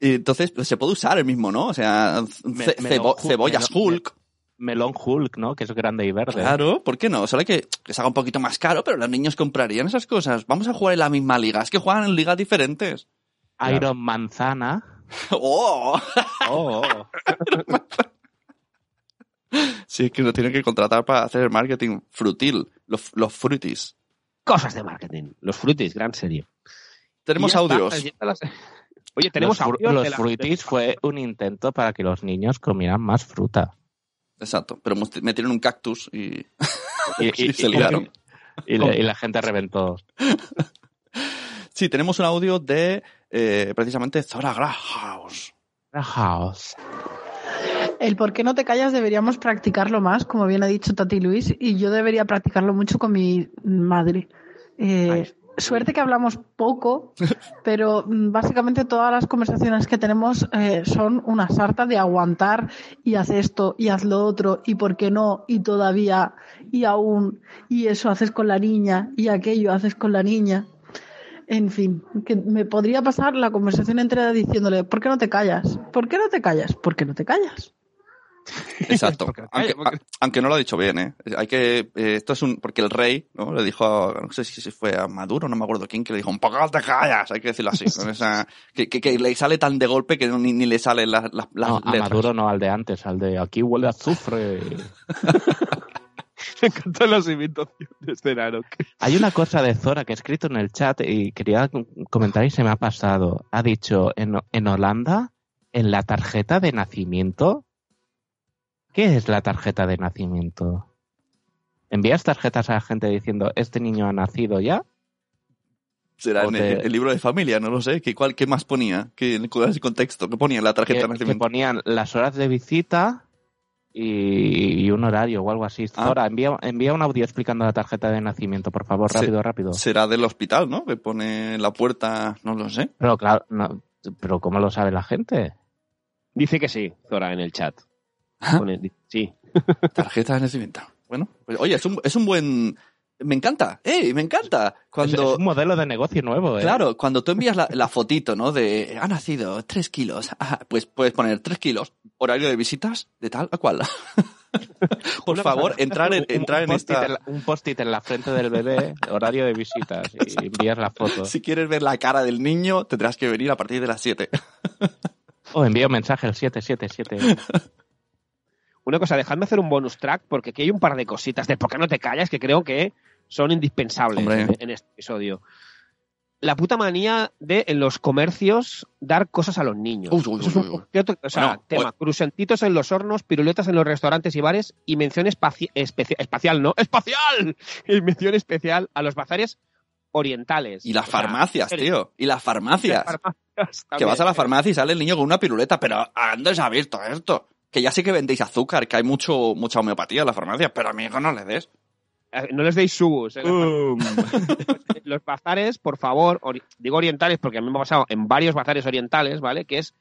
Y entonces pues, se puede usar el mismo, ¿no? O sea, Me- ce- cebollas Hulk. Melón Hulk, ¿no? Que es grande y verde. Claro, ¿por qué no? Solo que, que se haga un poquito más caro, pero los niños comprarían esas cosas. Vamos a jugar en la misma liga. Es que juegan en ligas diferentes. Iron Manzana. ¡Oh! Oh, Sí, es que lo tienen que contratar para hacer el marketing frutil, los, los fruitis. Cosas de marketing. Los fruitis, gran serie. Tenemos audios. ya está las- Oye, tenemos los, fru- audios los de la- fruitis fue un intento para que los niños comieran más fruta. Exacto, pero metieron un cactus y, Y, y se liaron. y la, y la gente reventó. Sí, tenemos un audio de eh, precisamente Zora Grahaus. House. El por qué no te callas deberíamos practicarlo más, como bien ha dicho Tati Luis, y yo debería practicarlo mucho con mi madre. Eh, suerte que hablamos poco, pero mm, básicamente todas las conversaciones que tenemos eh, son una sarta de aguantar y haz esto y haz lo otro y por qué no y todavía y aún y eso haces con la niña y aquello haces con la niña. En fin, que me podría pasar la conversación entera diciéndole, ¿por qué no te callas? ¿Por qué no te callas? ¿Por qué no te callas? Exacto. Porque- aunque, porque- a- aunque no lo ha dicho bien, ¿eh? Hay que, eh, esto es un, porque el rey, ¿no? Le dijo, a- no sé si fue a Maduro, no me acuerdo quién, que le dijo, un poco te callas, hay que decirlo así, con esa, que, que, que le sale tan de golpe que ni, ni le salen las, las, las No, a letras. Maduro no, al de antes, al de aquí huele a azufre. Me encantan las imitaciones de Narok. Hay una cosa de Zora que he escrito en el chat y quería comentar y se me ha pasado. Ha dicho, en, en Holanda, en la tarjeta de nacimiento. ¿Qué es la tarjeta de nacimiento? ¿Envías tarjetas a la gente diciendo, este niño ha nacido ya? Será en te- el, el libro de familia, no lo sé. ¿Qué, cuál, qué más ponía? ¿Qué, ¿Cuál es el contexto? ¿Qué ponía en la tarjeta que, de que nacimiento? ponían las horas de visita y, y un horario o algo así. Ah. Zora, envía, envía un audio explicando la tarjeta de nacimiento, por favor, rápido, rápido. Será del hospital, ¿no? Que pone la puerta, no lo sé. Pero claro, no, pero ¿cómo lo sabe la gente? Dice que sí, Zora, en el chat. Ah. Pone- sí. Tarjeta de nacimiento. Bueno, pues, oye, es un, es un buen... Me encanta, ¡eh! Me encanta. Es, Cuando... es un modelo de negocio nuevo, ¿eh? Claro, cuando tú envías la, la fotito, ¿no? De ha nacido tres kilos, ah, pues puedes poner tres kilos, horario de visitas, de tal a cual. Por favor, entrar en, un- un entrar en post-it esta. la- un post-it en la frente del bebé, horario de visitas, y envías la foto. Si quieres ver la cara del niño, tendrás que venir a partir de las 7. O envío un mensaje al 777. Una cosa, dejadme hacer un bonus track porque aquí hay un par de cositas de por qué no te callas que creo que son indispensables en, en este episodio. La puta manía de en los comercios dar cosas a los niños. Uy, uy, Eso es uy, un o sea, Bueno, tema, crusentitos en los hornos, piruletas en los restaurantes y bares y mención espaci- especia- espacial, ¿no? ¡Espacial! Y mención especial a los bazares orientales. Y las O sea, farmacias, tío. Y las farmacias. las farmacias Que vas a la farmacia y sale el niño con una piruleta, pero ¿a dónde se ha visto esto? Que ya sé que vendéis azúcar, que hay mucho, mucha homeopatía en la farmacia, pero a mi hijo no le des. Eh, No les deis subus. en las los bazares, por favor, ori- digo orientales porque a mí me ha pasado en varios bazares orientales, ¿vale? Que es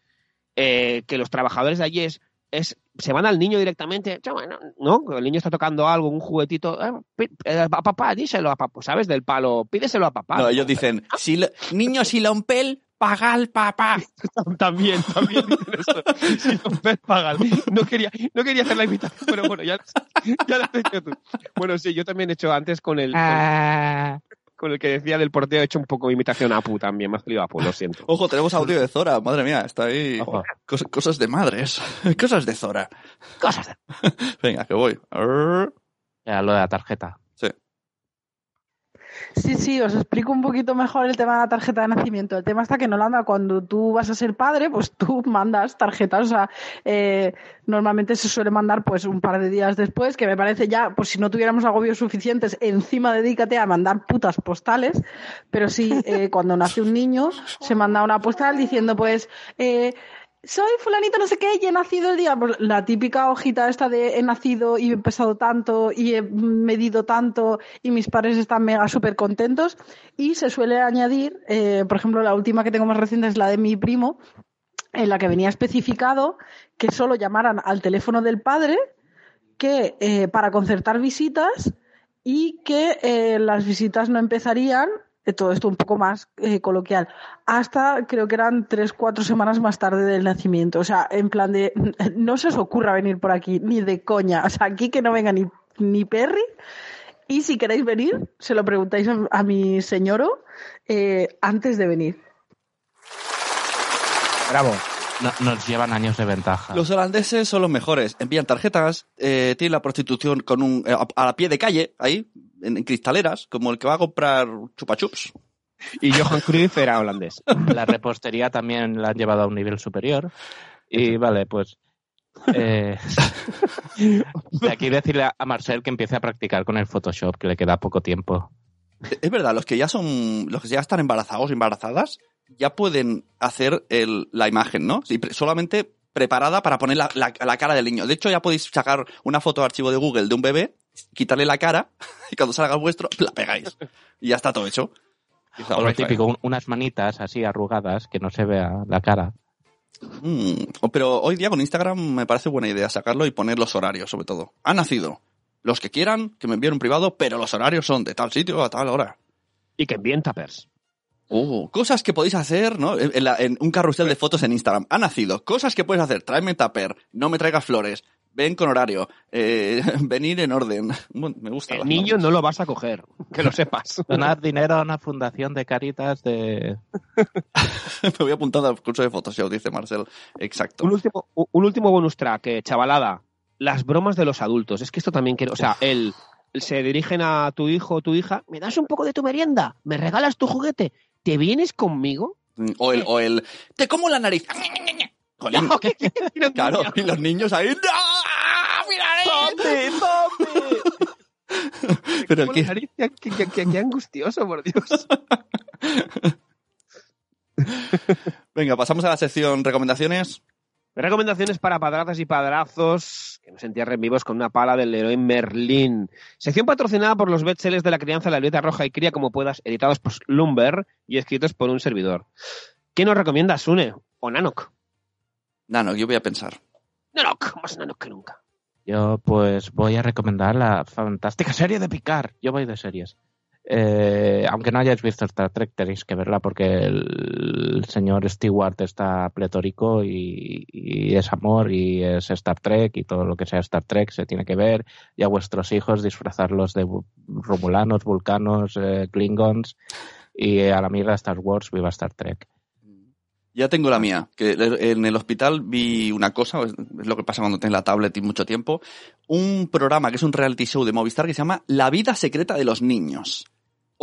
eh, que los trabajadores de allí es, es- se van al niño directamente, "Chama, no. El niño está tocando algo, un juguetito, "Ah, pi- eh, a papá, díselo a papá, ¿sabes? Del palo, pídeselo a papá. No, ellos dicen, si lo- niño, si lo un pel, paga al papá. también, también dicen eso. Si no ves, págalo. No quería, no quería hacer la invitación, pero bueno, ya, ya lo has hecho tú. Bueno, sí, yo también he hecho antes con el, con, con el que decía del porteo, he hecho un poco de imitación a Apu también, me ha salido Apu, lo siento. Ojo, tenemos audio de Zora, madre mía, está ahí. Cos- cosas de madres, cosas de Zora. Cosas de Venga, que voy. Era lo de la tarjeta. Sí. Sí, os explico un poquito mejor el tema de la tarjeta de nacimiento. El tema está que en Holanda, cuando tú vas a ser padre, pues tú mandas tarjetas. O sea, eh, normalmente se suele mandar pues un par de días después, que me parece ya, pues si no tuviéramos agobios suficientes, encima dedícate a mandar putas postales. Pero sí, eh, cuando nace un niño, se manda una postal diciendo, pues, eh, soy fulanito no sé qué y he nacido el día. La típica hojita esta de he nacido y he pesado tanto y he medido tanto y mis padres están mega súper contentos. Y se suele añadir, eh, por ejemplo, la última que tengo más reciente es la de mi primo, en la que venía especificado que solo llamaran al teléfono del padre que eh, para concertar visitas y que eh, las visitas no empezarían todo esto un poco más eh, coloquial, hasta creo que eran tres, cuatro semanas más tarde del nacimiento. O sea, en plan de, no se os ocurra venir por aquí, ni de coña. O sea, aquí que no venga ni, ni Perry. Y si queréis venir, se lo preguntáis a, a mi señoro eh, antes de venir. Bravo. No- nos llevan años de ventaja. Los holandeses son los mejores. Envían tarjetas, eh, tienen la prostitución con un, eh, a, a la pie de calle, ahí, en, en cristaleras, como el que va a comprar chupa chups. Y Johan Cruyff era holandés. La repostería también la han llevado a un nivel superior. Y vale, pues. eh, de aquí decirle a- Marcel que empiece a practicar con el Photoshop, que le queda poco tiempo. Es verdad, los que ya son, los que ya están embarazados embarazadas, ya pueden hacer el, la imagen, ¿no? Sí, solamente preparada para poner la, la- la cara del niño. De hecho, ya podéis sacar una foto de archivo de Google de un bebé, quitarle la cara, y cuando salga el vuestro, la pegáis. Y ya está todo hecho. Está O lo típico, un- unas manitas así arrugadas, que no se vea la cara. Mm, pero hoy día con Instagram me parece buena idea sacarlo y poner los horarios, sobre todo. Ha nacido. Los que quieran, que me envíen un privado, pero los horarios son de tal sitio a tal hora. Y que envíen tappers. Oh, cosas que podéis hacer, ¿no? En, en la- en un carrusel de fotos en Instagram. Ha nacido. Cosas que puedes hacer. Tráeme tupper. No me traigas flores. Ven con horario. Eh, venir en orden. Me gusta. El niño no lo vas a coger, que lo sepas. Donar dinero a una fundación de caritas de... me voy apuntando al curso de Photoshop, dice Marcel. Exacto. Un último, un último bonus track, eh, chavalada. Las bromas de los adultos. Es que esto también quiero. O sea, él se dirigen a tu hijo o tu hija. ¿Me das un poco de tu merienda? ¿Me regalas tu juguete? ¿Te vienes conmigo? O el, o el, te como la nariz. Jolín. Claro, y los niños ahí. ¡No! ¡Mira ahí! Pero qué, qué- qué- qué angustioso, por Dios. Venga, pasamos a la sección recomendaciones. Recomendaciones para padrazas y padrazos que nos entierren vivos con una pala del héroe Merlín. Sección patrocinada por los bestsellers de la crianza, la libreta roja y cría como puedas, editados por Lumber y escritos por un servidor. ¿Qué nos recomienda Sune o Nanok? Nano, yo voy a pensar. Nanok, más Nanok que nunca. Yo pues voy a recomendar la fantástica serie de Picard. Yo voy de series. Eh, aunque no hayáis visto Star Trek, tenéis que verla porque el señor Stewart está pletórico y, es amor y es Star Trek y todo lo que sea Star Trek se tiene que ver y a vuestros hijos disfrazarlos de romulanos, vulcanos, eh, klingons y a la mierda Star Wars, viva Star Trek. Ya tengo la mía, que en el hospital vi una cosa, es lo que pasa cuando tienes la tablet y mucho tiempo, un programa que es un reality show de Movistar que se llama La vida secreta de los niños.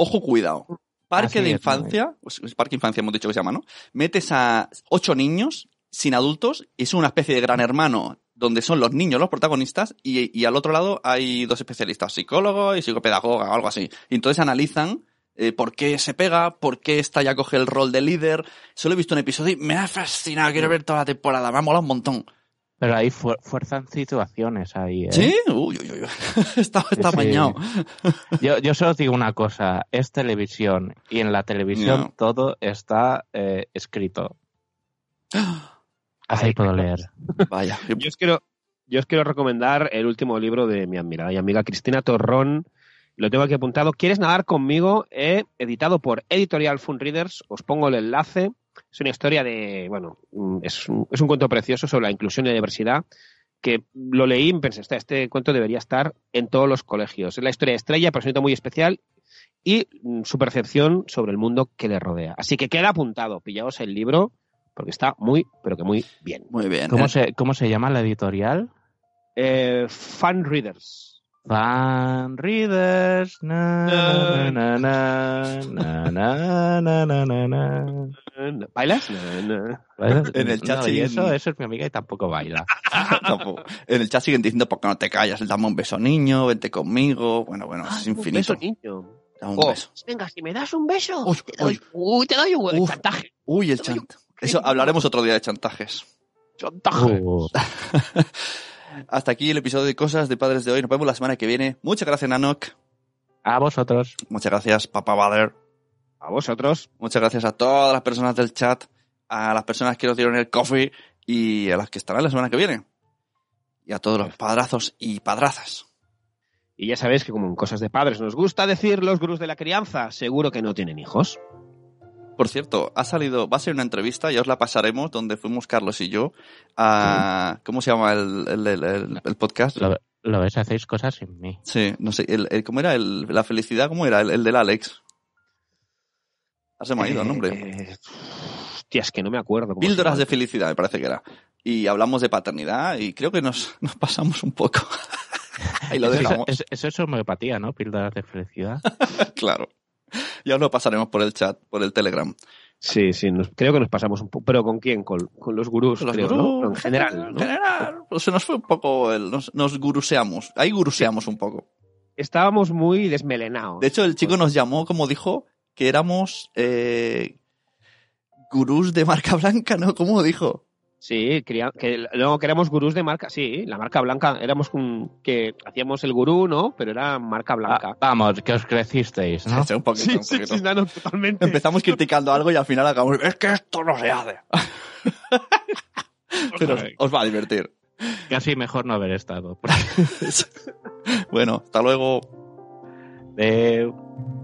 Ojo, cuidado. Parque Así de infancia, es parque de infancia hemos dicho que se llama, ¿no? Metes a ocho niños sin adultos, y es una especie de gran hermano donde son los niños los protagonistas y, y al otro lado hay dos especialistas, psicólogo y psicopedagoga o algo así. Y entonces analizan eh, por qué se pega, por qué esta ya coge el rol de líder. Solo he visto un episodio y me ha fascinado, quiero ver toda la temporada, me ha molado un montón. Pero ahí fu- fuerzan situaciones ahí. ¿eh? ¿Sí? Uy, uy, uy. está, está Sí. bañado. Yo, yo solo os digo una cosa, es televisión y en la televisión No. todo está eh, escrito. Así Ay, puedo leer. Vaya. Yo os quiero, yo os quiero recomendar el último libro de mi admirada y amiga Cristina Torrón. Lo tengo aquí apuntado. ¿Quieres nadar conmigo? Eh, editado por Editorial Fun Readers. Os pongo el enlace. Es una historia de, bueno, mm, es un, es un cuento precioso sobre la inclusión y la diversidad que lo leí y pensé, "Este- este cuento debería estar en todos los colegios. Es la historia de Estrella, personita muy especial y mm, su percepción sobre el mundo que le rodea. Así que queda apuntado. Pillaos el libro porque está muy, pero que muy bien. Muy bien. ¿Cómo Eh, se, ¿Cómo se llama la editorial? Eh, Fun Readers. Fan Readers. Na, na, na, ¿Bailas? ¿Bailas? En el chat no, siguen... eso, eso, es mi amiga y tampoco baila. tampoco. En el chat siguen diciendo, ¿por qué no te callas? Dame un beso niño, vente conmigo. Bueno, bueno, ah, es infinito. Un beso niño. Dame un oh. beso. Venga, si me das un beso, uy, te, doy, uy, te doy un uf, chantaje. Uy, el chantaje. Eso hablaremos otro día de chantajes. Chantajes. Uh. Hasta aquí el episodio de Cosas de Padres de hoy. Nos vemos la semana que viene. Muchas gracias, Nanok. a vosotros. Muchas gracias, Papá Bader. A vosotros. Muchas gracias a todas las personas del chat, a las personas que nos dieron el coffee y a las que estarán la semana que viene. Y a todos los padrazos y padrazas. Y ya sabéis que como en cosas de padres nos gusta decir los gurús de la crianza, seguro que no tienen hijos. Por cierto, ha salido, va a ser una entrevista, ya os la pasaremos, donde fuimos Carlos y yo a... ¿Cómo se llama el, el- el- podcast? Lo, lo ves, hacéis cosas sin mí. Sí, no sé, el, el- ¿cómo era? El, la felicidad, ¿cómo era? El, el del Alex. Ah, se me ha ido el nombre. Eh, hostia, es que no me acuerdo. cómo Píldoras de felicidad, me parece que era. Y hablamos de paternidad y creo que nos, nos pasamos un poco. Ahí lo Eso- dejamos. Eso, eso es homeopatía, ¿no? Píldoras de felicidad. Claro. Ya os lo pasaremos por el chat, por el Telegram. Sí, sí, nos- creo que nos pasamos un poco. ¿Pero con quién? Con, con los gurús, Los creo, gurús. ¿no? En general, En ¿no? general. Pues se nos fue un poco el, nos, nos guruseamos. Ahí guruseamos un poco. Estábamos muy desmelenados. De hecho, el chico nos llamó, como dijo, que éramos eh, gurús de marca blanca, ¿no? ¿Cómo dijo? Sí, que luego que éramos gurús de marca, sí, la marca blanca, éramos un, que hacíamos el gurú, ¿no? Pero era marca blanca. Ah, vamos, que os crecisteis, ¿no? Sí, un poquito, un poquito. no, totalmente. Empezamos criticando algo y al final acabamos, es que esto no se hace. Pero os, os va a divertir. Casi mejor no haber estado. bueno, hasta luego. Adeu.